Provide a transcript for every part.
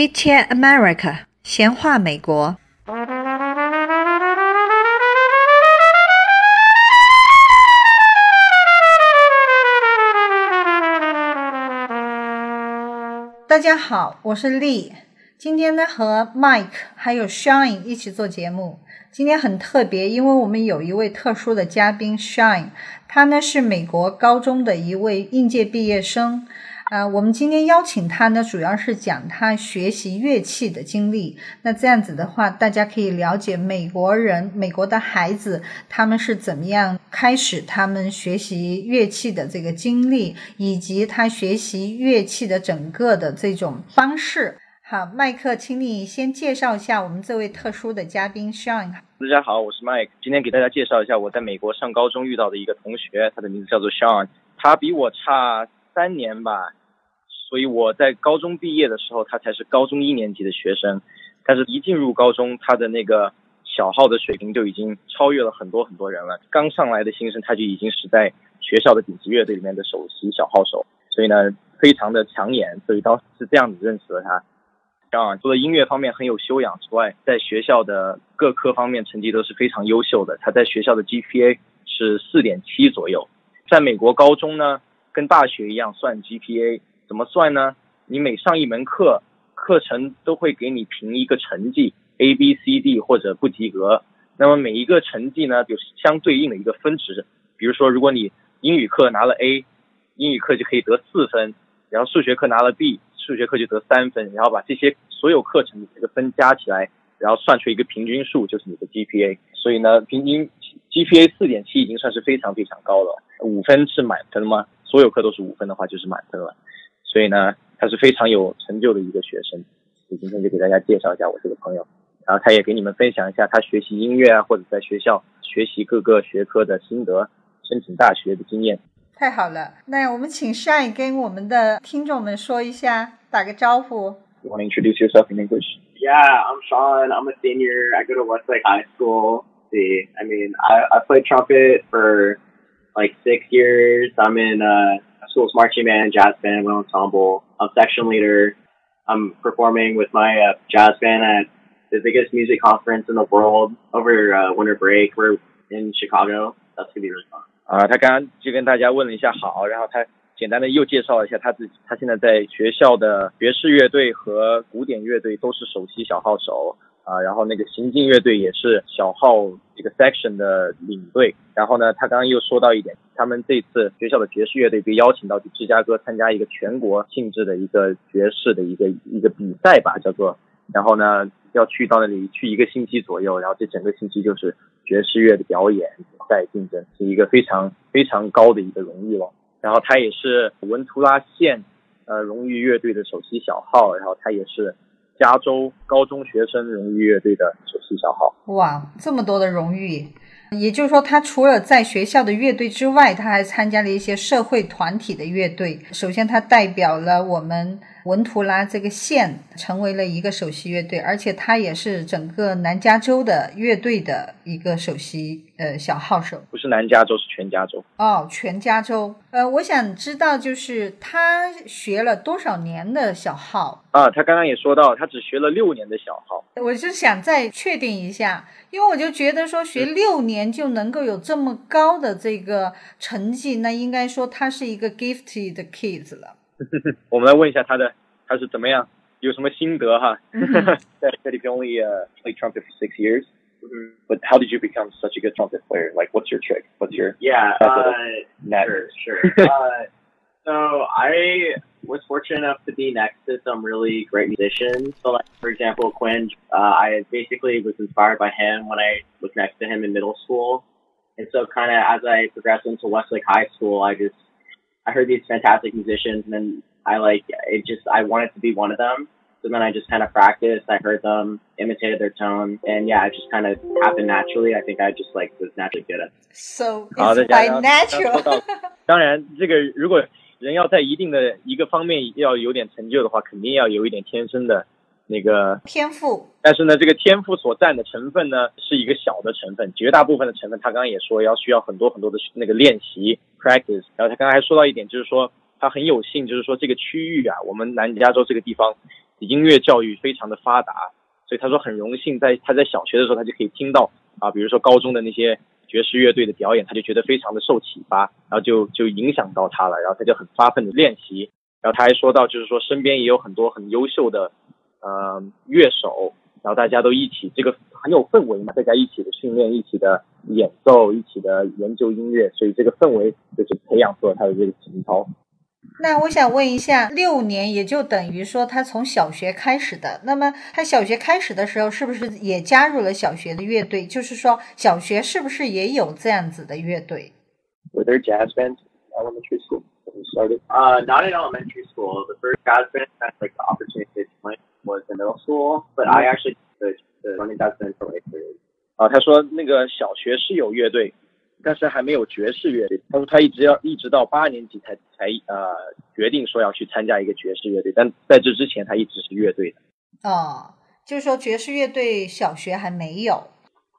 Chit Chat America，闲话美国。大家好，我是 Lee。今天呢，和 Mike 还有 Shine 一起做节目。今天很特别，因为我们有一位特殊的嘉宾 Shine，他呢是美国高中的一位应届毕业生。啊，我们今天邀请他呢，主要是讲他学习乐器的经历。那这样子的话，大家可以了解美国人、美国的孩子他们是怎么样开始他们学习乐器的这个经历，以及他学习乐器的整个的这种方式。好，麦克，请你先介绍一下我们这位特殊的嘉宾 Sean。大家好，我是 Mike，今天给大家介绍一下我在美国上高中遇到的一个同学，他的名字叫做 Sean，他比我差三年吧。所以我在高中毕业的时候，他才是高中一年级的学生，但是一进入高中，他的那个小号的水平就已经超越了很多很多人了。刚上来的新生，他就已经是在学校的顶级乐队里面的首席小号手，所以呢，非常的抢眼。所以当时是这样子认识了他。啊，除了音乐方面很有修养之外，在学校的各科方面成绩都是非常优秀的。他在学校的 GPA 是四点七左右，在美国高中呢，跟大学一样算 GPA。怎么算呢？你每上一门课，课程都会给你评一个成绩，A、B、C、D 或者不及格。那么每一个成绩呢，就是相对应的一个分值。比如说，如果你英语课拿了 A，英语课就可以得四分；然后数学课拿了 B，数学课就得三分。然后把这些所有课程的这个分加起来，然后算出一个平均数，就是你的 GPA。所以呢，平均 GPA 四点七已经算是非常非常高了。五分是满分吗？所有课都是五分的话，就是满分了。所以呢，他是非常有成就的一个学生。所以今天就给大家介绍一下我这个朋友，然后他也给你们分享一下他学习音乐啊，或者在学校学习各个学科的心得，申请大学的经验。太好了，那我们请 Shine 跟我们的听众们说一下，打个招呼。You want to introduce yourself in English? Yeah, I'm Sean. I'm a senior. I go to Westlake High School. See, I mean, I I played trumpet for like six years. I'm in uh school's marching band, jazz band, wind ensemble. I'm section leader. I'm performing with my uh, jazz band at the biggest music conference in the world over uh, winter break. We're in Chicago. That's gonna be really fun. 啊，他刚刚就跟大家问了一下好，然后他简单的又介绍了一下他自己，他现在在学校的爵士乐队和古典乐队都是首席小号手。 啊，然后那个行进乐队也是小号这个 section 的领队。然后呢，他刚刚又说到一点，他们这次学校的爵士乐队被邀请到芝加哥参加一个全国性质的一个爵士的一个一个比赛吧，叫做。然后呢，要去到那里去一个星期左右，然后这整个星期就是爵士乐的表演、比赛竞争，是一个非常非常高的一个荣誉了。然后他也是文图拉县呃荣誉乐队的首席小号，然后他也是。加州高中学生荣誉乐队的首席小号。哇，这么多的荣誉！也就是说，他除了在学校的乐队之外，他还参加了一些社会团体的乐队。首先，他代表了我们文图拉这个县，成为了一个首席乐队，而且他也是整个南加州的乐队的一个首席呃小号手。不是南加州，是全加州。哦，全加州。呃，我想知道，就是他学了多少年的小号？啊，他刚刚也说到，他只学了六年的小号。我是想再确定一下，因为我就觉得说学六年就能够有这么高的这个成绩，那应该说他是一个 gifted kids 了。我们来问一下他的他是怎么样，有什么心得哈？That that if you only uh play trumpet for six years, but how did you become such a good trumpet player? Like, what's your trick? What's your yeah? Uh, sure, sure. uh, so I was fortunate enough to be next to some really great musicians. So, like for example, Quinn, uh, I basically was inspired by him when I was next to him in middle school, and so kind of as I progressed into Westlake High School, I just I heard these fantastic musicians, and then I like it. Just I wanted to be one of them. So then I just kind of practiced. I heard them, imitated their tone, and yeah, it just kind of happened naturally. I think I just like was naturally good at. It. So it's by natural. 当然，这个如果人要在一定的一个方面要有点成就的话，肯定要有一点天生的 那个天赋。但是呢，这个天赋所占的成分呢，是一个小的成分，绝大部分的成分，他刚刚也说要需要很多很多的那个练习 practice。然后他刚刚还说到一点，就是说他很有幸，就是说这个区域啊，我们南加州这个地方，音乐教育非常的发达，所以他说很荣幸在他在小学的时候他就可以听到啊，比如说高中的那些爵士乐队的表演，他就觉得非常的受启发，然后就就影响到他了，然后他就很发奋的练习，然后他还说到就是说身边也有很多很优秀的呃乐手，然后大家都一起这个很有氛围嘛，大家一起的训练，一起的演奏，一起的研究音乐，所以这个氛围就是培养出了他的这个情操。那我想问一下，六年也就等于说他从小学开始的。那么他小学开始的时候，是不是也加入了小学的乐队？就是说，小学是不是也有这样子的乐队？Were there jazz bands in elementary school when you started? Uh, not in elementary school. The first jazz band that like the opportunity to join was in middle school, but I actually the the running jazz band for eighth grade. 啊，他说那个小学是有乐队，但是还没有爵士乐队。他说他一直要一直到八年级才才呃决定说要去参加一个爵士乐队，但在这之前他一直是乐队的。哦，就是说爵士乐队小学还没有。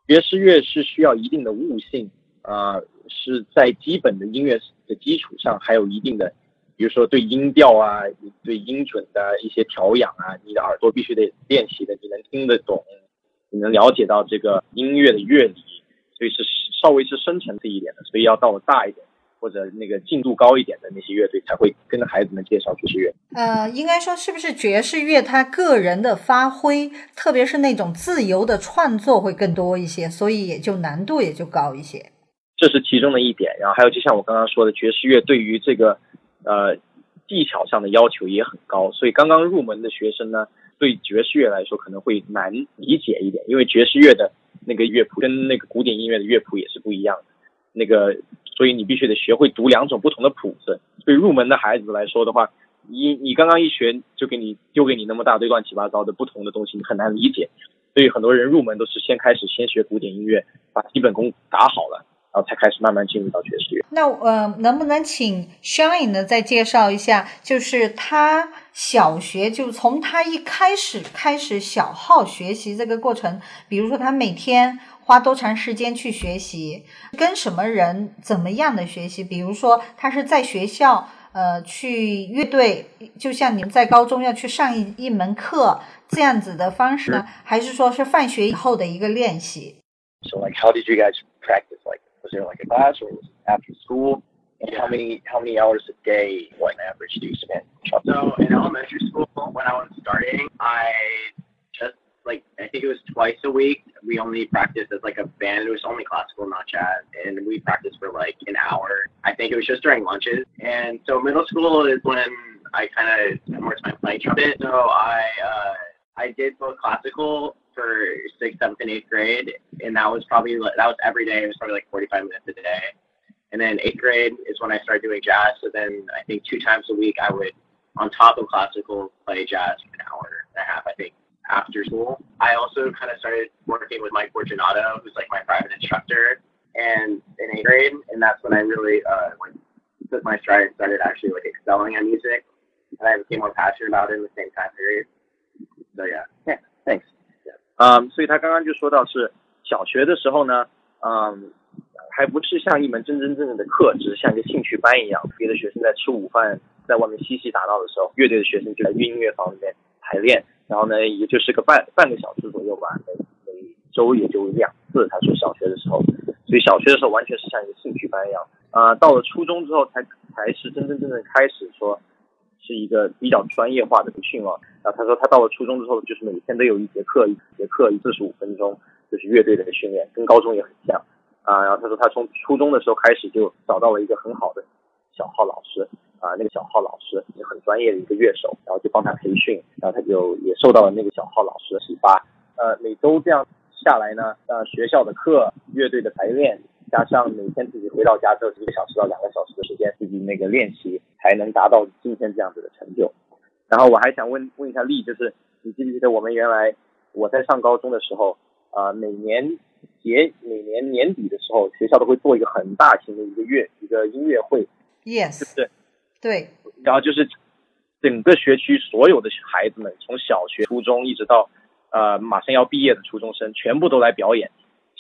爵士乐是需要一定的悟性，呃，是在基本的音乐的基础上还有一定的，比如说对音调啊、对音准的一些调养啊，你的耳朵必须得练习的，你能听得懂，你能了解到这个音乐的乐理，所以是。稍微是深层次一点的，所以要到大一点或者那个进度高一点的那些乐队才会跟孩子们介绍爵士乐。呃，应该说是不是爵士乐他个人的发挥，特别是那种自由的创作会更多一些，所以也就难度也就高一些。这是其中的一点，然后还有就像我刚刚说的，爵士乐对于这个呃技巧上的要求也很高，所以刚刚入门的学生呢，对爵士乐来说可能会难理解一点，因为爵士乐的。那个乐谱跟那个古典音乐的乐谱也是不一样的，那个所以你必须得学会读两种不同的谱子。对入门的孩子来说的话，你你刚刚一学就给你丢给你那么大堆乱七八糟的不同的东西，你很难理解。所以很多人入门都是先开始先学古典音乐，把基本功打好了。然后才开始慢慢进入到爵士乐。那呃，能不能请 Shine 呢再介绍一下，就是他小学就从他一开始开始小号学习这个过程，比如说他每天花多长时间去学习，跟什么人怎么样的学习？比如说他是在学校呃去乐队，就像你们在高中要去上一一门课这样子的方式呢，还是说是放学以后的一个练习？So like, how did you guys practice like? Was there like a class or was it after school? And how many how many hours a day, what average, do you spend? So in elementary school, when I was starting, I just like I think it was twice a week. We only practiced as like a band. It was only classical, not jazz, and we practiced for like an hour. I think it was just during lunches. And so middle school is when I kind of spent more time playing trumpet. So I uh, I did both classical for sixth, seventh, and eighth grade, and that was probably that was every day. It was probably like 45 minutes a day. And then eighth grade is when I started doing jazz. So then I think two times a week I would, on top of classical, play jazz for an hour and a half. I think after school. I also kind of started working with Mike Fortunato, who's like my private instructor, and in eighth grade, and that's when I really uh, like took my stride and started actually like excelling at music, and I became more passionate about it in the same time period. So yeah, yeah, thanks. 嗯，所以他刚刚就说到是小学的时候呢，嗯，还不是像一门真真正正的课，只是像一个兴趣班一样。别的学生在吃午饭，在外面嬉戏打闹的时候，乐队的学生就在音乐房里面排练。然后呢，也就是个半半个小时左右吧，每每周也就两次。他说小学的时候，所以小学的时候完全是像一个兴趣班一样。啊，到了初中之后才才是真真正正开始说。是一个比较专业化的培训了。然后他说，他到了初中之后，就是每天都有一节课，一节课四十五分钟，就是乐队的训练，跟高中也很像。啊，然后他说，他从初中的时候开始就找到了一个很好的小号老师，啊，那个小号老师是很专业的一个乐手，然后就帮他培训，然后他就也受到了那个小号老师的启发。呃，每周这样下来呢，呃，学校的课、乐队的排练。加上每天自己回到家之后一个小时到两个小时的时间自己那个练习，才能达到今天这样子的成就。然后我还想问问一下丽，就是你记不记得我们原来我在上高中的时候啊，每年节每年年底的时候，学校都会做一个很大型的一个乐一个音乐会，yes，是不是？对。然后就是整个学区所有的孩子们，从小学、初中一直到呃马上要毕业的初中生，全部都来表演。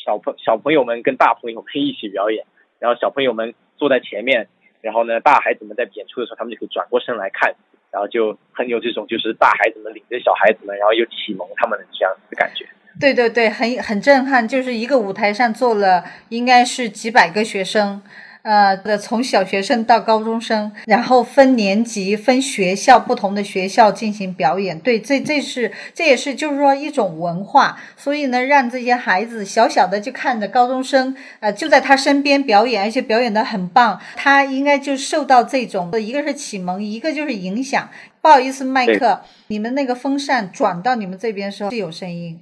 小朋小朋友们跟大朋友们一起表演，然后小朋友们坐在前面，然后呢，大孩子们在演出的时候，他们就可以转过身来看，然后就很有这种就是大孩子们领着小孩子们，然后又启蒙他们的这样子的感觉。对对对，很很震撼，就是一个舞台上坐了应该是几百个学生。呃的从小学生到高中生，然后分年级、分学校，不同的学校进行表演。对，这这是这也是就是说一种文化。所以呢，让这些孩子小小的就看着高中生，呃，就在他身边表演，而且表演的很棒。他应该就受到这种，一个是启蒙，一个就是影响。不好意思，麦克，你们那个风扇转到你们这边的时候是有声音，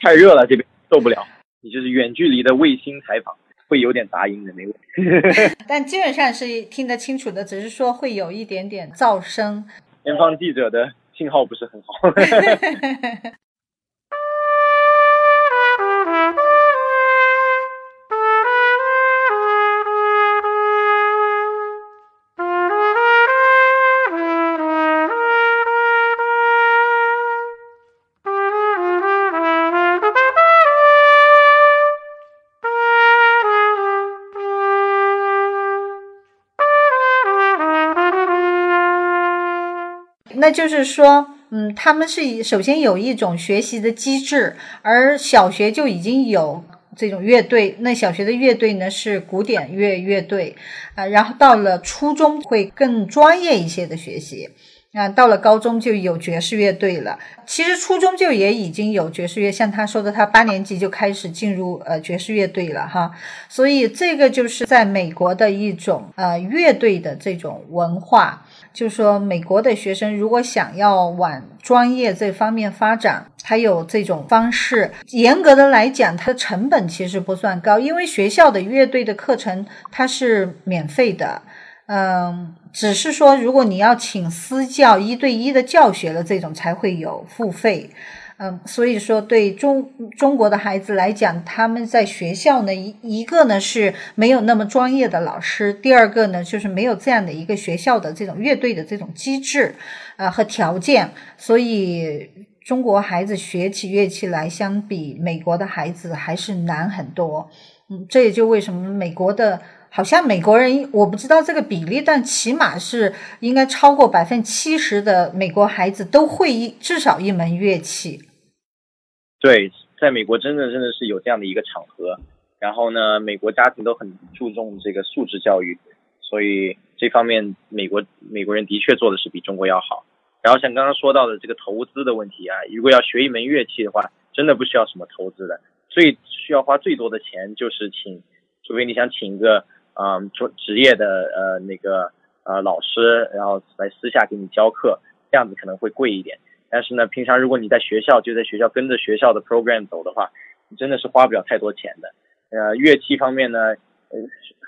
太热了，这边受不了。你就是远距离的卫星采访。会有点杂音的那个，但基本上是听得清楚的，只是说会有一点点噪声。前方记者的信号不是很好。那就是说，嗯，他们是首先有一种学习的机制，而小学就已经有这种乐队。那小学的乐队呢是古典乐乐队，啊，然后到了初中会更专业一些的学习。啊，到了高中就有爵士乐队了。其实初中就也已经有爵士乐，像他说的，他八年级就开始进入呃爵士乐队了哈。所以这个就是在美国的一种呃乐队的这种文化。就是说美国的学生如果想要往专业这方面发展，还有这种方式。严格的来讲，它的成本其实不算高，因为学校的乐队的课程它是免费的。嗯，只是说，如果你要请私教一对一的教学了，这种才会有付费。嗯，所以说对中中国的孩子来讲，他们在学校呢，一一个呢是没有那么专业的老师，第二个呢就是没有这样的一个学校的这种乐队的这种机制啊和条件，所以中国孩子学起乐器来，相比美国的孩子还是难很多。嗯，这也就为什么美国的。好像美国人我不知道这个比例，但起码是应该超过百分之七十的美国孩子都会一至少一门乐器。对，在美国真的真的是有这样的一个场合，然后呢，美国家庭都很注重这个素质教育，所以这方面美国美国人的确做的是比中国要好。然后像刚刚说到的这个投资的问题啊，如果要学一门乐器的话，真的不需要什么投资的，最需要花最多的钱就是请，除非你想请一个。嗯，做职业的呃那个呃老师，然后来私下给你教课，这样子可能会贵一点。但是呢，平常如果你在学校就在学校跟着学校的 program 走的话，你真的是花不了太多钱的。呃，乐器方面呢，呃，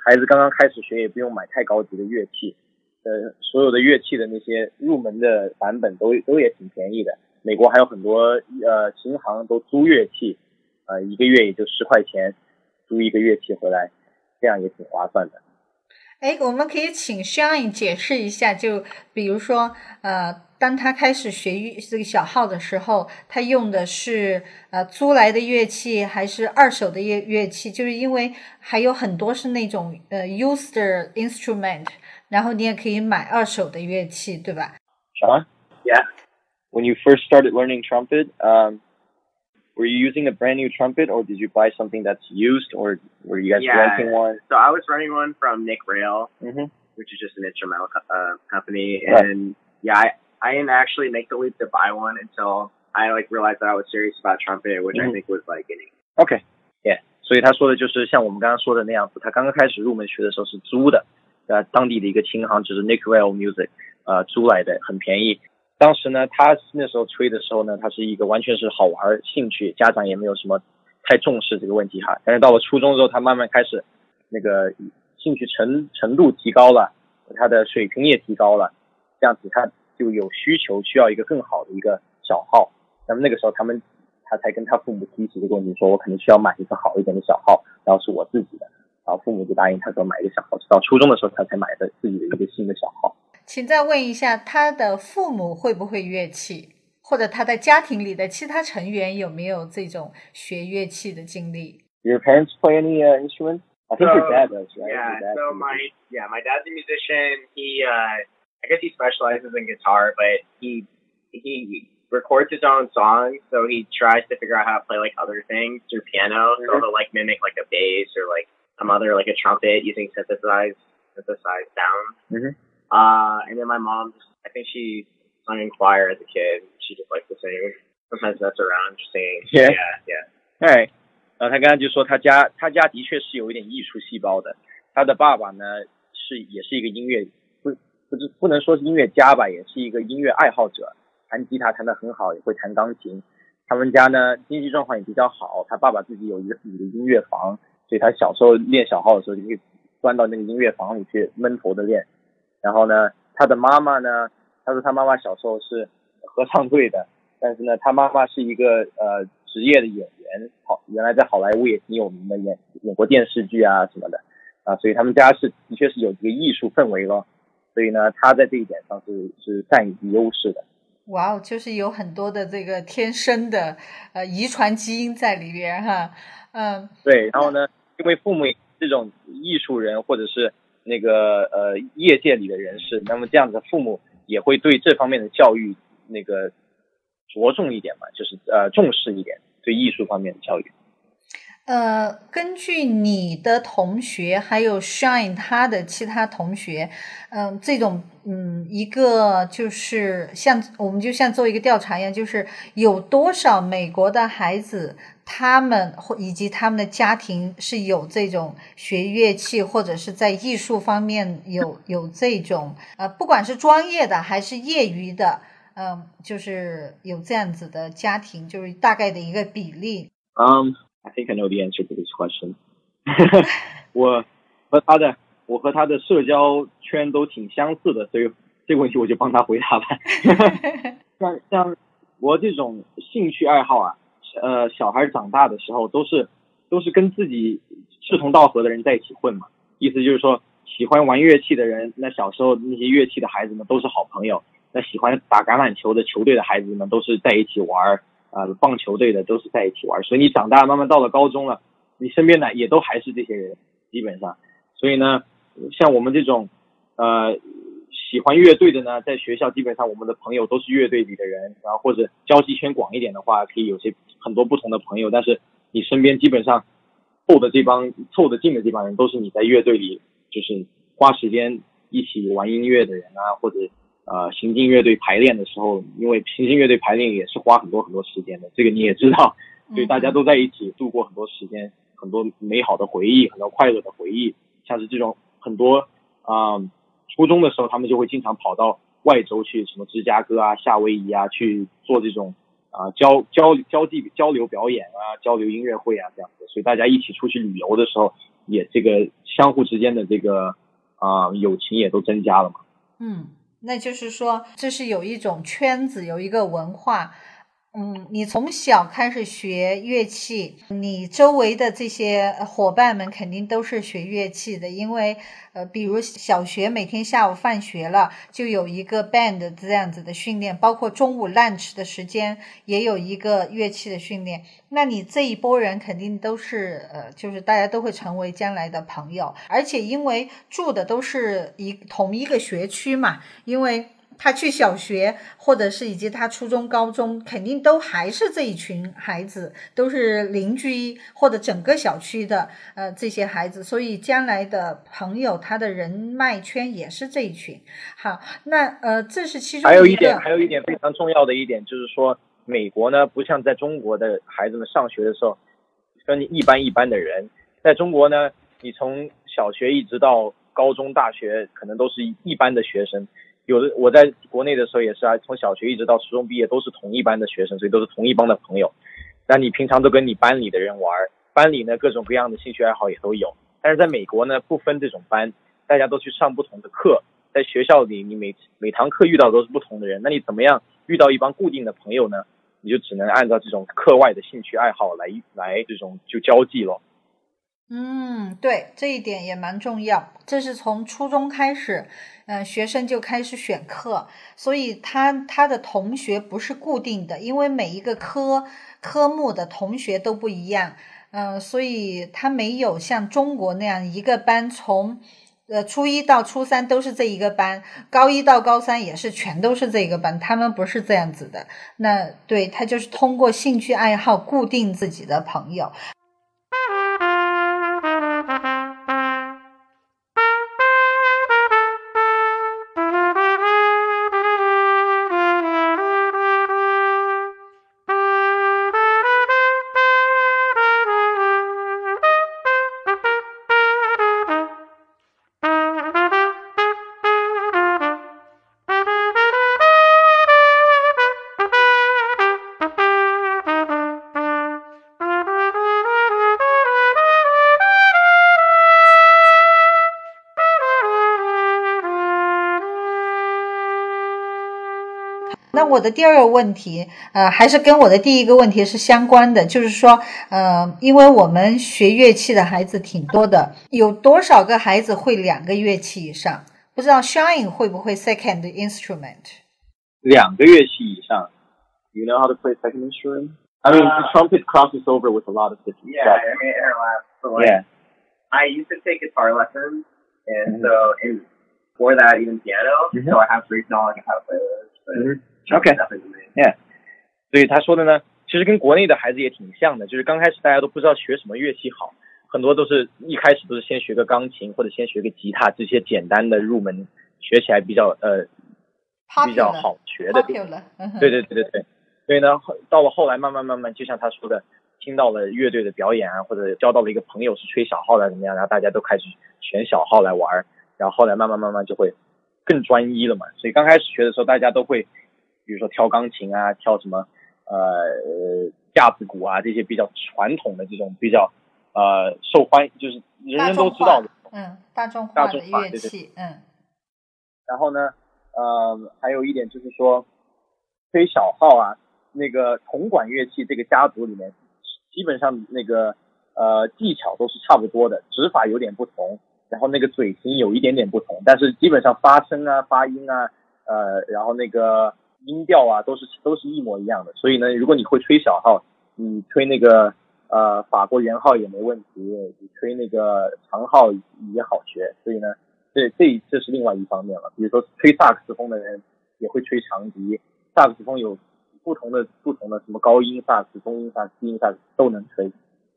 孩子刚刚开始学也不用买太高级的乐器，呃，所有的乐器的那些入门的版本都都也挺便宜的。美国还有很多呃琴行都租乐器，呃，一个月也就十块钱，租一个乐器回来。这样也挺划算的。哎，我们可以请 Shine 解释一下，就比如说，呃，当他开始学乐这个小号的时候，他用的是呃租来的乐器还是二手的乐乐器？就是因为还有很多是那种呃 used instrument，然后你也可以买二手的乐器，对吧？Sean? Yeah. When you first started learning trumpet, um, were you using a brand new trumpet or did you buy something that's used or were you guys yeah, renting one? So I was renting one from Nick Rail, mm-hmm. which is just an instrumental uh, company. Right. And yeah, I, I didn't actually make the leap to buy one until I like realized that I was serious about trumpet, which mm-hmm. I think was like getting. Okay. Yeah. 所以他说的就是像我们刚刚说的那样子，他刚刚开始入门学的时候是租的，呃，当地的一个琴行就是 Nick Rail Music，呃，租来的，很便宜。 当时呢，他那时候吹的时候呢，他是一个完全是好玩兴趣，家长也没有什么太重视这个问题哈。但是到了初中之后，他慢慢开始那个兴趣程程度提高了，他的水平也提高了，这样子他就有需求需要一个更好的一个小号。那么那个时候他们他才跟他父母提起这个问题，说我可能需要买一个好一点的小号，然后是我自己的，然后父母就答应他说买一个小号。直到初中的时候他才买的自己的一个新的小号。请再问一下，他的父母会不会乐器，或者他的家庭里的其他成员有没有这种学乐器的经历？Your parents play any uh, instruments? I think so, your dad does, right? Yeah. So my yeah, my dad's a musician. He uh I guess he specializes in guitar, but he he records his own songs, so he tries to figure out how to play like other things through piano. So he'll like mimic like a bass or like some other like a trumpet using synthesized synthesized sounds. Mhm. Uh, and then my mom, I think she sung in choir as a kid. She just likes to sing. Sometimes that's around just singing. Yeah. yeah, yeah. 哎，然后他刚刚就说他家他家的确是有一点艺术细胞的，他的爸爸呢是也是一个音乐不不是不能说是音乐家吧，也是一个音乐爱好者，弹吉他弹得很好，也会弹钢琴。他们家呢经济状况也比较好，他爸爸自己有一个自己的音乐房，所以他小时候练小号的时候就可以钻到那个音乐房里去闷头的练。然后呢，他的妈妈呢，他说他妈妈小时候是合唱队的，但是呢，他妈妈是一个呃职业的演员，好，原来在好莱坞也挺有名的，演演过电视剧啊什么的，啊，所以他们家是的确是有这个艺术氛围咯，所以呢，他在这一点上是是占一优势的。哇哦，就是有很多的这个天生的呃遗传基因在里边哈，嗯对，然后呢，因为父母这种艺术人或者是那个呃业界里的人士，那么这样子父母也会对这方面的教育那个着重一点嘛，就是呃重视一点对艺术方面的教育。呃，根据你的同学还有 Shine 他的其他同学，嗯、这种嗯一个就是像我们就像做一个调查一样，就是有多少美国的孩子，他们或以及他们的家庭是有这种学乐器或者是在艺术方面有 有这种呃，不管是专业的还是业余的，嗯、就是有这样子的家庭，就是大概的一个比例。Um, I think I know the answer to this question。我和他的我和他的社交圈都挺相似的，所以这个问题我就帮他回答吧。像像我这种兴趣爱好啊，呃，小孩长大的时候都是都是跟自己志同道合的人在一起混嘛。意思就是说，喜欢玩乐器的人，那小时候那些乐器的孩子们都是好朋友。那喜欢打橄榄球的球队的孩子们都是在一起玩儿，呃，棒球队的都是在一起玩。所以你长大慢慢到了高中了，你身边的也都还是这些人，基本上。所以呢，像我们这种呃喜欢乐队的呢，在学校基本上我们的朋友都是乐队里的人，然后或者交际圈广一点的话，可以有些很多不同的朋友。但是你身边基本上凑的这帮凑得近的这帮人，都是你在乐队里就是花时间一起玩音乐的人啊，或者呃行进乐队排练的时候，因为行进乐队排练也是花很多很多时间的，这个你也知道，所以大家都在一起度过很多时间，很多美好的回忆，很多快乐的回忆，像是这种很多啊、初中的时候，他们就会经常跑到外州去，什么芝加哥啊、夏威夷啊，去做这种啊、交交交际交流表演啊、交流音乐会啊这样子，所以大家一起出去旅游的时候，也这个相互之间的这个啊、友情也都增加了嘛。嗯，那就是说，这是有一种圈子，有一个文化。嗯，你从小开始学乐器，你周围的这些伙伴们肯定都是学乐器的，因为呃，比如小学每天下午放学了就有一个 band 这样子的训练，包括中午 lunch 的时间也有一个乐器的训练。那你这一波人肯定都是呃，就是大家都会成为将来的朋友，而且因为住的都是一同一个学区嘛，因为。他去小学，或者是以及他初中、高中，肯定都还是这一群孩子，都是邻居或者整个小区的呃这些孩子，所以将来的朋友，他的人脉圈也是这一群。好，那呃，这是其中还有一点，还有一点非常重要的一点就是说，美国呢不像在中国的孩子们上学的时候分一般一般的人，在中国呢，你从小学一直到高中、大学，可能都是一般的学生。有的我在国内的时候也是啊，从小学一直到初中毕业都是同一班的学生，所以都是同一帮的朋友。那你平常都跟你班里的人玩，班里呢各种各样的兴趣爱好也都有。但是在美国呢，不分这种班，大家都去上不同的课，在学校里你每每堂课遇到都是不同的人，那你怎么样遇到一帮固定的朋友呢？你就只能按照这种课外的兴趣爱好来来这种就交际咯。嗯，对，这一点也蛮重要。这是从初中开始，嗯、学生就开始选课，所以他他的同学不是固定的，因为每一个科科目的同学都不一样，嗯、所以他没有像中国那样一个班从呃，初一到初三都是这一个班，高一到高三也是全都是这一个班，他们不是这样子的。那对他就是通过兴趣爱好固定自己的朋友。的第二个问题，呃，还是跟我的第一个问题是相关的，就是说，呃，因为我们学乐器的孩子挺多的，有多少个孩子会两个乐器以上？不知道 Shine 会不会 second instrument？两个乐器以上。You know how to play second instrument? I mean, the trumpet crosses over with a lot of different Yeah, stuff. I mean. So like, Yeah. I used to take guitar lessons, and so and for that even piano. Mhm. So I have brief knowledge of how to play those. But Mhm. trumpet's Main. 所以他说的呢，其实跟国内的孩子也挺像的，就是刚开始大家都不知道学什么乐器好，很多都是一开始都是先学个钢琴或者先学个吉他这些简单的入门，学起来比较呃比较好学的。对对 对对对，所以呢，到了后来慢慢慢慢，就像他说的，听到了乐队的表演啊，或者交到了一个朋友是吹小号的怎么样，然后大家都开始选小号来玩儿，然后后来慢慢慢慢就会更专一了嘛。所以刚开始学的时候，大家都会，比如说挑钢琴啊，挑什么呃呃架子鼓啊这些比较传统的这种比较呃受欢迎，就是人人都知道的。嗯，大众大化的众化对对乐器，嗯然后呢，呃，还有一点就是说，吹小号啊，那个铜管乐器这个家族里面，基本上那个呃技巧都是差不多的，指法有点不同，然后那个嘴型有一点点不同，但是基本上发声啊、发音啊，呃，然后那个音调啊，都是都是一模一样的。所以呢，如果你会吹小号，你吹那个呃法国圆号也没问题，你吹那个长号也好学。所以呢。这这这是另外一方面了。比如说吹萨克斯风的人也会吹长笛，萨克斯风有不同的不同的什么高音萨克斯、中音萨克斯、低音萨克斯都能吹。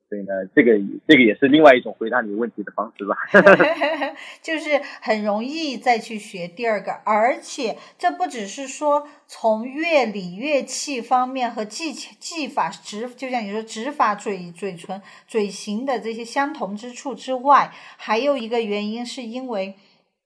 所以呢，这个这个也是另外一种回答你问题的方式吧。就是很容易再去学第二个，而且这不只是说从乐理、乐器方面和技、技法、指，就像你说指法、嘴、嘴唇、嘴型的这些相同之处之外，还有一个原因是因为。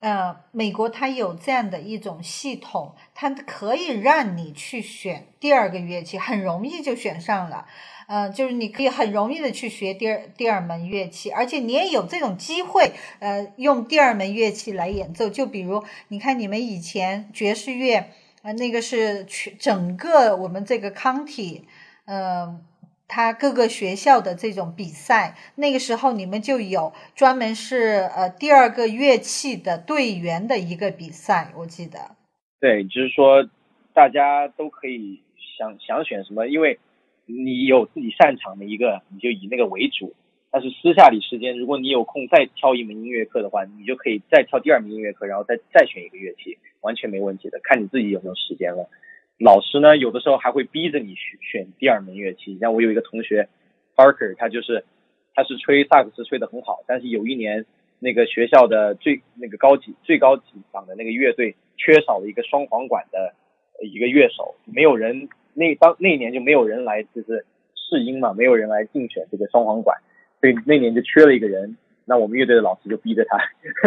呃，美国它有这样的一种系统，它可以让你去选第二个乐器，很容易就选上了。呃，就是你可以很容易的去学第二第二门乐器，而且你也有这种机会，呃，用第二门乐器来演奏。就比如，你看你们以前爵士乐，呃，那个是全整个我们这个 county，呃，它各个学校的这种比赛，那个时候你们就有专门是呃第二个乐器的队员的一个比赛，我记得。对，就是说大家都可以想想选什么，因为你有自己擅长的一个，你就以那个为主。但是私下里时间，如果你有空再挑一门音乐课的话，你就可以再挑第二门音乐课，然后再再选一个乐器，完全没问题的，看你自己有没有时间了。老师呢，有的时候还会逼着你选选第二门乐器。像我有一个同学，Parker，他就是他是吹萨克斯吹得很好，但是有一年那个学校的最那个高级最高级档的那个乐队缺少了一个双簧管的一个乐手，没有人那当那一年就没有人来就是试音嘛，没有人来竞选这个双簧管，所以那年就缺了一个人。那我们乐队的老师就逼着他，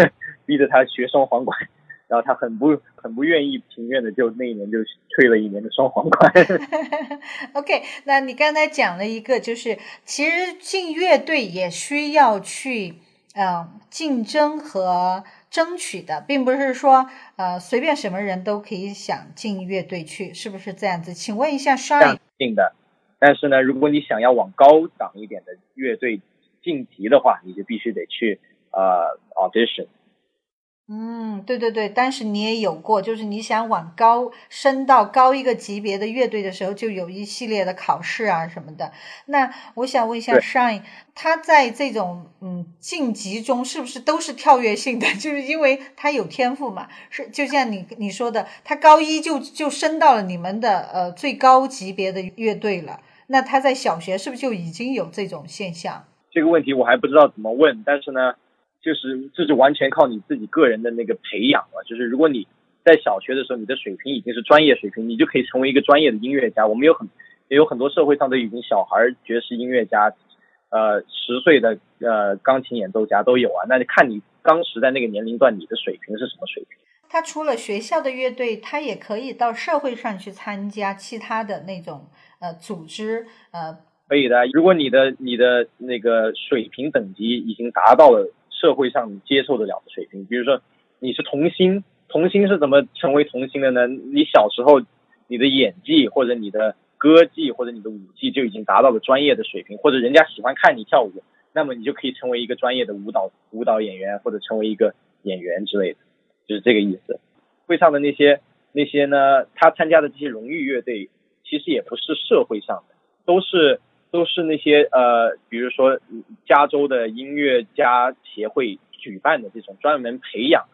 逼着他学双簧管。然后他很不很不愿意情愿的，就那一年就吹了一年的双簧管。OK，那你刚才讲了一个，就是其实进乐队也需要去呃竞争和争取的，并不是说呃随便什么人都可以想进乐队去，是不是这样子？请问一下 Shine，进的。但是呢，如果你想要往高档一点的乐队晋级的话，你就必须得去呃 audition。嗯，对对对，当时你也有过，就是你想往高升到高一个级别的乐队的时候，就有一系列的考试啊什么的。那我想问一下对 Shine，他在这种嗯晋级中是不是都是跳跃性的？就是因为他有天赋嘛，是就像你你说的，他高一就就升到了你们的呃最高级别的乐队了。那他在小学是不是就已经有这种现象？这个问题我还不知道怎么问，但是呢，就是这是完全靠你自己个人的那个培养了。就是如果你在小学的时候，你的水平已经是专业水平，你就可以成为一个专业的音乐家。我们有很也有很多社会上都已经小孩儿爵士音乐家，呃，十岁的呃钢琴演奏家都有啊。那就看你当时在那个年龄段，你的水平是什么水平？他除了学校的乐队，他也可以到社会上去参加其他的那种呃组织呃可以的，如果你的你的那个水平等级已经达到了社会上你接受得了的水平，比如说你是童星，童星是怎么成为童星的呢？你小时候你的演技或者你的歌技或者你的舞技就已经达到了专业的水平，或者人家喜欢看你跳舞，那么你就可以成为一个专业的舞蹈舞蹈演员或者成为一个演员之类的，就是这个意思。会上的那些那些呢，他参加的这些荣誉乐队，其实也不是社会上的，都是都是那些呃，比如说嗯加州的音乐家协会举办的这种专门培养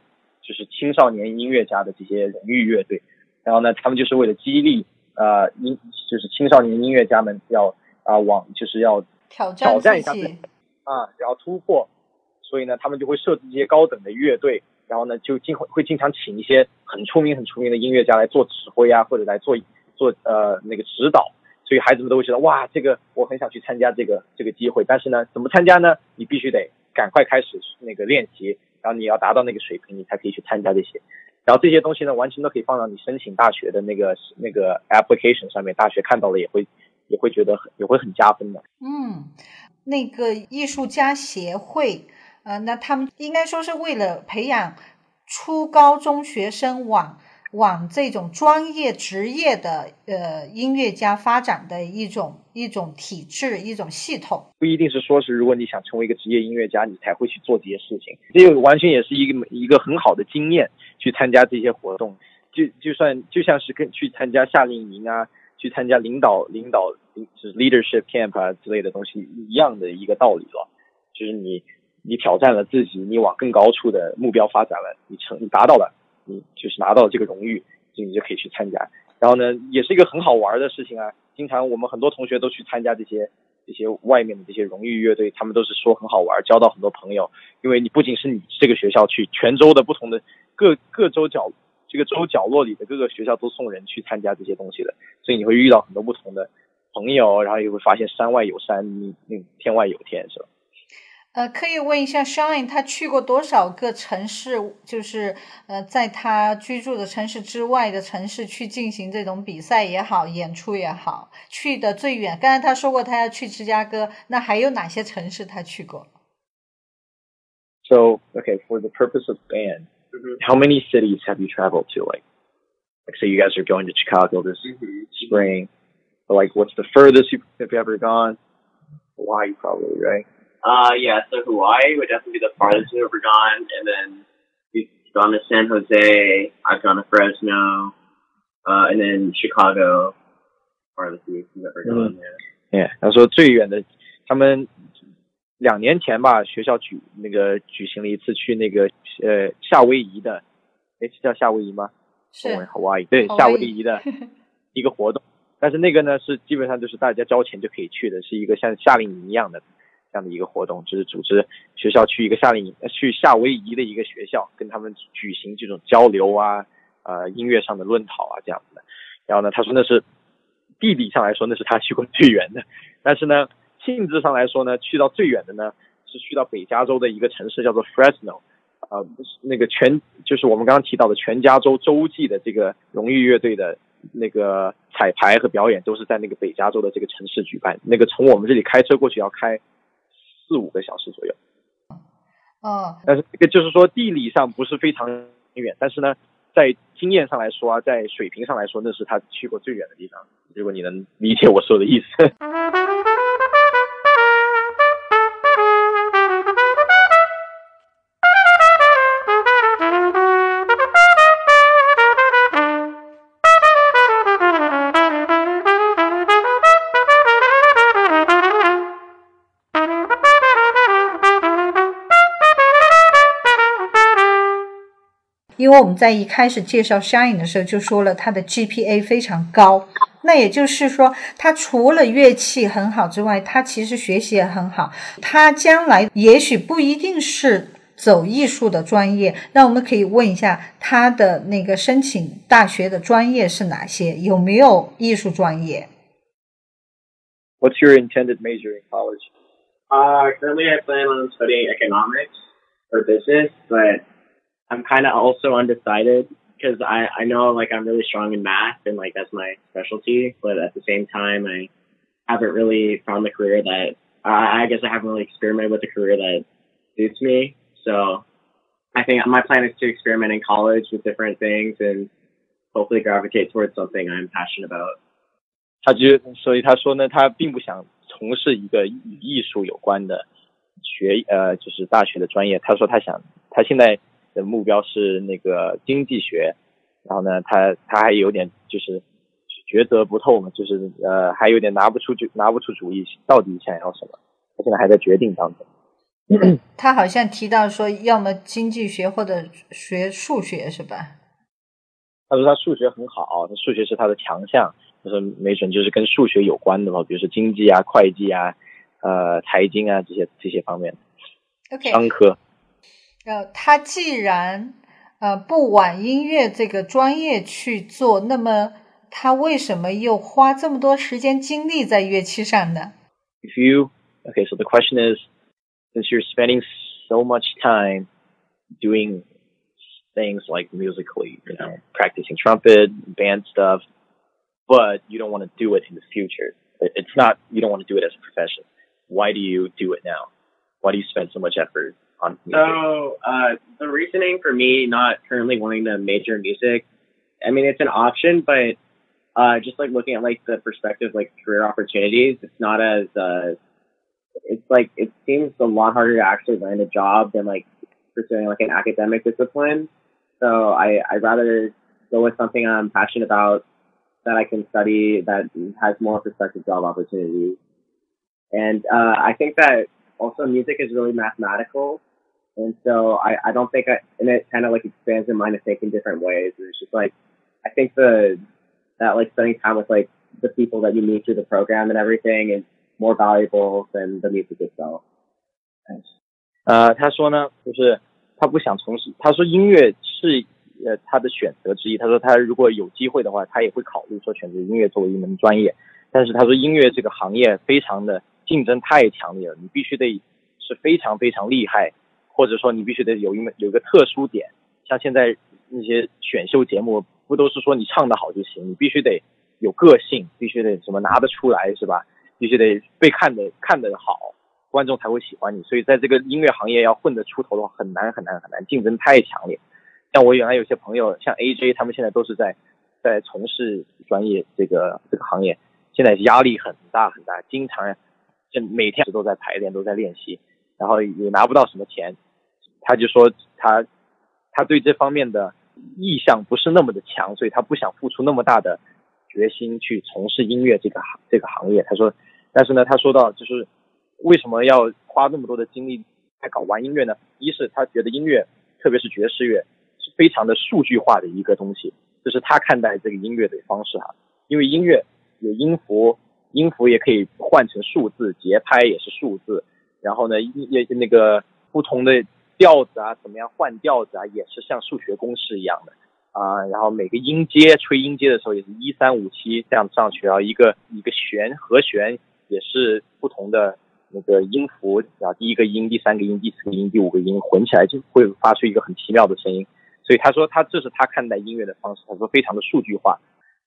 就是青少年音乐家的这些荣誉乐队，然后呢，他们就是为了激励呃音就是青少年音乐家们要啊、往就是要挑战挑战一下自己。啊，然后突破，所以呢，他们就会设置这些高等的乐队，然后呢，就经会会经常请一些很出名、很出名的音乐家来做指挥啊，或者来做做呃那个指导，所以孩子们都会觉得哇，这个我很想去参加这个这个机会，但是呢，怎么参加呢？你必须得赶快开始那个练习，然后你要达到那个水平，你才可以去参加这些。然后这些东西呢，完全都可以放到你申请大学的那个那个 application 上面，大学看到了也会也会觉得很也会很加分的。嗯，那个艺术家协会，呃，那他们应该说是为了培养初高中学生往往这种专业职业的呃音乐家发展的一种一种体制，一种系统。不一定是说是如果你想成为一个职业音乐家，你才会去做这些事情。这个完全也是一个一个很好的经验，去参加这些活动。就就算就像是跟去参加夏令营啊，去参加领导领导是 leadership camp 啊之类的东西一样的一个道理了。就是你你挑战了自己，你往更高处的目标发展了，你成你达到了，你就是拿到这个荣誉，就你就可以去参加。然后呢，也是一个很好玩的事情啊。经常我们很多同学都去参加这些这些外面的这些荣誉乐队，他们都是说很好玩，交到很多朋友。因为你不仅是你这个学校去，全州的不同的各各州角这个州角落里的各个学校都送人去参加这些东西的，所以你会遇到很多不同的朋友，然后也会发现山外有山，你你天外有天，是吧？呃，可以问一下 Shine，他去过多少个城市？就是呃，在他居住的城市之外的城市去进行这种比赛也好，演出也好，去的最远。刚才他说过他要去芝加哥，那还有哪些城市他去过？ So, okay, for the purpose of band, how many cities have you traveled to? Like, like say you guys are going to Chicago this spring. But like, what's the furthest you've, have you ever gone? Hawaii, probably, right? Uh, yeah, so Hawaii would definitely be the farthest we've ever gone, and then we've gone to San Jose, I've gone to Fresno, uh, and then Chicago, farthest we've ever gone, yeah. Yeah，他说最远的，他们两年前吧，学校举那个举行了一次去那个呃夏威夷的，哎，是叫夏威夷吗？是 Hawaii，对，夏威夷的一个活动。但是那个呢是基本上就是大家交钱就可以去的，是一个像夏令营一样的这样的一个活动，就是组织学校去一个夏令营，去夏威夷的一个学校，跟他们举行这种交流啊，呃，音乐上的论讨啊这样子的。然后呢，他说那是地理上来说那是他去过最远的，但是呢，性质上来说呢，去到最远的呢是去到北加州的一个城市叫做 Fresno，呃，那个全就是我们刚刚提到的全加州洲际的这个荣誉乐队的那个彩排和表演都是在那个北加州的这个城市举办。那个从我们这里开车过去要开四五个小时左右，哦，但是这个就是说地理上不是非常远，但是呢，在经验上来说啊，在水平上来说，那是他去过最远的地方。如果你能理解我说的意思。因为我们在一开始介绍 Shine 的时候就说了他的 GPA 非常高，那也就是说他除了乐器很好之外，他其实学习也很好。他将来也许不一定是走艺术的专业，那我们可以问一下他的那个申请大学的专业是哪些，有没有艺术专业？What's your intended major in college? Uh, currently I plan on studying economics or business, but I'm kind of also undecided because I, I know like I'm really strong in math and like that's my specialty, but at the same time I haven't really found the career that I I guess I haven't really experimented with a career that suits me. So I think my plan is to experiment in college with different things and hopefully gravitate towards something I'm passionate about. 他就所以他说呢，他并不想从事一个与艺术有关的学呃，就是大学的专业。他说他想，他现在 的目标是那个经济学，然后呢，他他还有点就是抉择不透嘛，就是呃，还有点拿不出就拿不出主意，到底想要什么。他现在还在决定当中。他好像提到说，要么经济学或者学数学，是吧？他说他数学很好，他数学是他的强项，就是没准就是跟数学有关的嘛，比如说经济啊、会计啊、呃、财经啊这些这些方面，OK，商科。呃，他既然呃不往音乐这个专业去做，那么他为什么又花这么多时间精力在乐器上呢？ if you okay so the question is since you're spending so much time doing things like musically you know practicing trumpet band stuff but you don't want to do it in the future It- it's not you don't want to do it as a profession why do you do it now why do you spend so much effort on music? So uh, the reasoning for me not currently wanting to major in music, I mean it's an option, but uh, just like looking at like the perspective like career opportunities, it's not as uh, it's like it seems a lot harder to actually land a job than like pursuing like an academic discipline. So I I'd rather go with something I'm passionate about that I can study that has more prospective job opportunities. And uh, I think that also music is really mathematical. And so I, I don't think I, and it kind of like expands your mind to think in different ways. And it's just like, I think the, that like spending time with like the people that you meet through the program and everything is more valuable than the music itself. 呃，他说呢，就是他不想从事，他说音乐是呃他的选择之一。他说他如果有机会的话，他也会考虑说选择音乐作为一门专业。但是他说音乐这个行业非常的竞争太强烈了，你必须得是非常非常厉害， 或者说你必须得有一门有一个特殊点。像现在那些选秀节目，不都是说你唱得好就行？你必须得有个性，必须得什么拿得出来，是吧？必须得被看得看得好，观众才会喜欢你。所以在这个音乐行业要混得出头的话，很难很难很难，竞争太强烈。像我原来有些朋友，像 AJ 他们现在都是在在从事专业这个这个行业，现在压力很大很大，经常就每天都在排练，都在练习，然后也拿不到什么钱。他就说他他对这方面的意向不是那么的强，所以他不想付出那么大的决心去从事音乐这个行这个行业。他说，但是呢，他说到就是为什么要花那么多的精力来搞玩音乐呢？一是他觉得音乐，特别是爵士乐，是非常的数据化的一个东西，这是他看待这个音乐的方式哈。因为音乐有音符，音符也可以换成数字，节拍也是数字，然后呢，音也那个不同的调子啊，怎么样换调子啊，也是像数学公式一样的啊。然后每个音阶吹音阶的时候也是一三五七这样上去，然后一个一个弦和弦也是不同的那个音符，然后第一个音、第三个音、第四个音、第五个音混起来就会发出一个很奇妙的声音。所以他说他这是他看待音乐的方式，他说非常的数据化。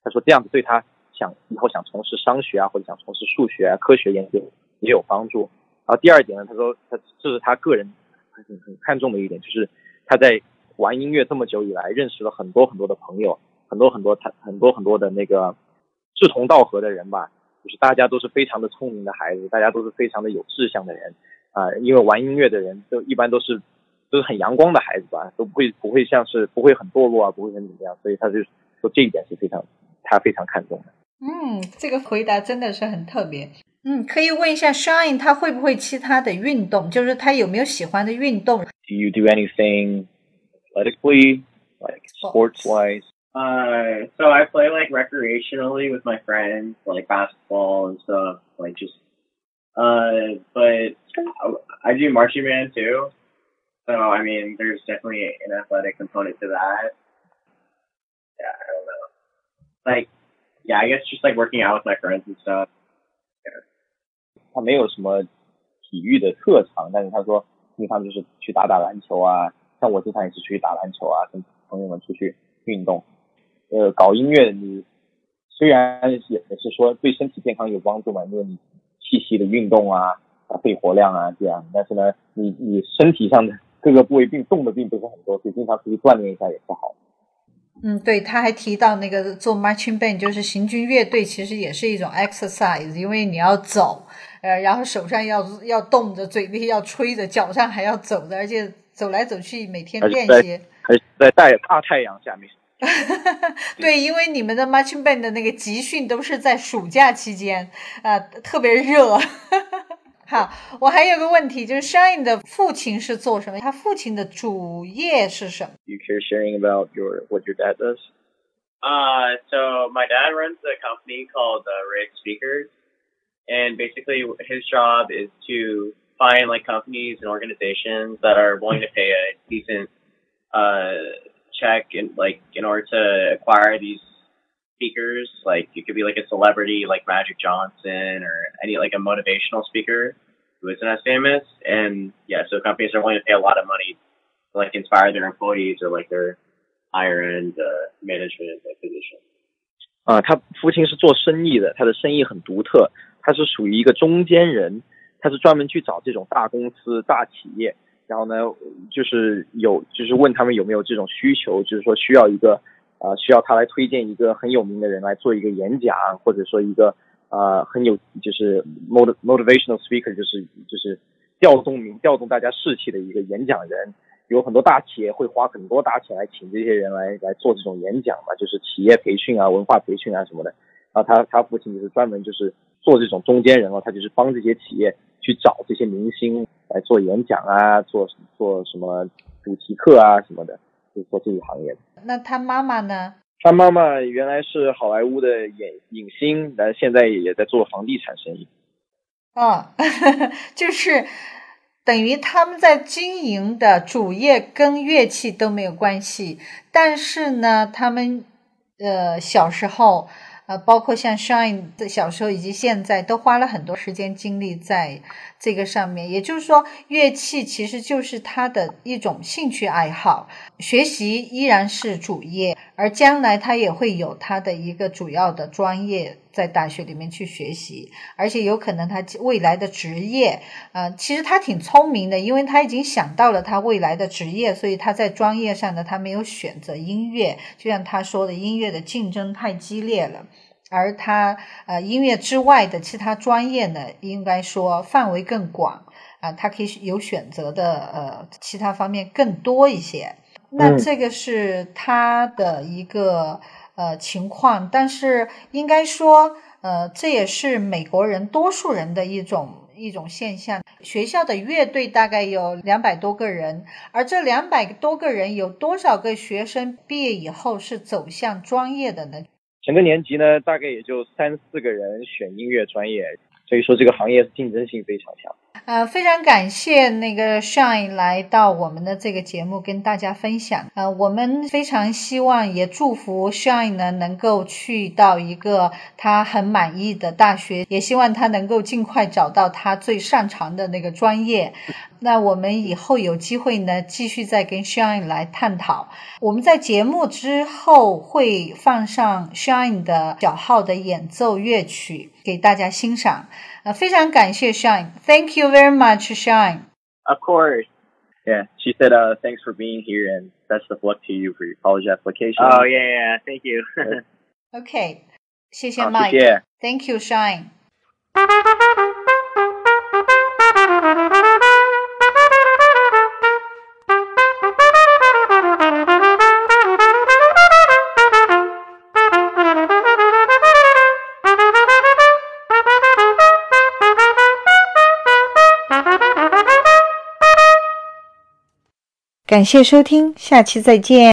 他说这样子对他想以后想从事商学啊，或者想从事数学啊、科学研究也有帮助。然后第二点呢，他说他这是他个人很很看重的一点，就是他在玩音乐这么久以来，认识了很多很多的朋友，很多很多他很多很多的那个志同道合的人吧，就是大家都是非常的聪明的孩子，大家都是非常的有志向的人啊、因为玩音乐的人都一般都是都是很阳光的孩子吧，都不会不会像是不会很堕落啊，不会很怎么样，所以他就说这一点是非常他非常看重的。嗯，这个回答真的是很特别。嗯，可以问一下 Shine，他会不会其他的运动？就是他有没有喜欢的运动？ Do you do anything athletically, like sports wise? Uh, so I play like recreationally with my friends, like basketball and stuff, like just. Uh, but I do marching band too. So I mean, there's definitely an athletic component to that. Yeah, I don't know. Like, yeah, I guess just like working out with my friends and stuff. 他没有什么体育的特长，但是他说平常就是去打打篮球啊，像我经常也是出去打篮球啊，跟朋友们出去运动。呃，搞音乐你虽然也也是说对身体健康有帮助嘛，因为你气息的运动啊，啊肺活量啊这样，但是呢，你你身体上的各个部位并动的并不是很多，所以经常出去锻炼一下也是好。嗯，对，他还提到那个做 marching band 就是行军乐队，其实也是一种 exercise，因为你要走，呃，然后手上要要动着，嘴里要吹着，脚上还要走着，而且走来走去，每天练习。还在在大太阳下面。对，因为你们的 marching band 的那个集训都是在暑假期间，啊，特别热。好，我还有个问题，就是 Shine 的父亲是做什么？他父亲的主业是什么？You care sharing about your what your dad does? Uh, so my dad runs a company called uh, Rig Speakers, and basically his job is to find like companies and organizations that are willing to pay a decent uh check and like in order to acquire these speakers. Like it could be like a celebrity like Magic Johnson or any like a motivational speaker who isn't as famous. And yeah, so companies are willing to pay a lot of money to like inspire their employees or like their higher end uh, management like position. 啊，他父亲是做生意的，他的生意很独特，他是属于一个中间人，他是专门去找这种大公司、大企业，然后呢，就是有，就是问他们有没有这种需求，就是说需要一个 啊，需要他来推荐一个很有名的人来做一个演讲，或者说一个啊很有就是 mot motivational speaker，就是就是调动名调动大家士气的一个演讲人。有很多大企业会花很多大钱来请这些人来来做这种演讲嘛，就是企业培训啊、文化培训啊什么的。然后他他父亲就是专门就是做这种中间人哦，他就是帮这些企业去找这些明星来做演讲啊，做做什么主题课啊什么的。是做这一行业的。那他妈妈呢？他妈妈原来是好莱坞的影影星，但现在也在做房地产生意。哦，就是等于他们在经营的主业跟乐器都没有关系，但是呢，他们呃小时候。呃，包括像 Shine 的小时候以及现在，都花了很多时间精力在这个上面。也就是说，乐器其实就是他的一种兴趣爱好，学习依然是主业，而将来他也会有他的一个主要的专业在大学里面去学习，而且有可能他未来的职业，呃，其实他挺聪明的，因为他已经想到了他未来的职业，所以他在专业上呢，他没有选择音乐，就像他说的，音乐的竞争太激烈了。而他呃音乐之外的其他专业呢，应该说范围更广啊，他可以有选择的呃其他方面更多一些。那这个是他的一个呃情况，但是应该说呃这也是美国人多数人的一种一种现象。学校的乐队大概有两百多个人，而这两百多个人有多少个学生毕业以后是走向专业的呢？整个年级呢，大概也就三四个人选音乐专业，所以说这个行业竞争性非常强。呃，非常感谢那个 Shine 来到我们的这个节目跟大家分享。呃，我们非常希望也祝福 Shine 呢能够去到一个他很满意的大学，也希望他能够尽快找到他最擅长的那个专业。那我们以后有机会呢，继续再跟 Shine 来探讨。我们在节目之后会放上 Shine 的小号的演奏乐曲给大家欣赏。呃，非常感谢 Shine，Thank you very much, Shine. Of course. Yeah, she said, uh, thanks for being here and best of luck to you for your college application. Oh, yeah, yeah, thank you. OK，谢谢 Mike。谢谢。Thank you, Shine. 感谢收听，下期再见。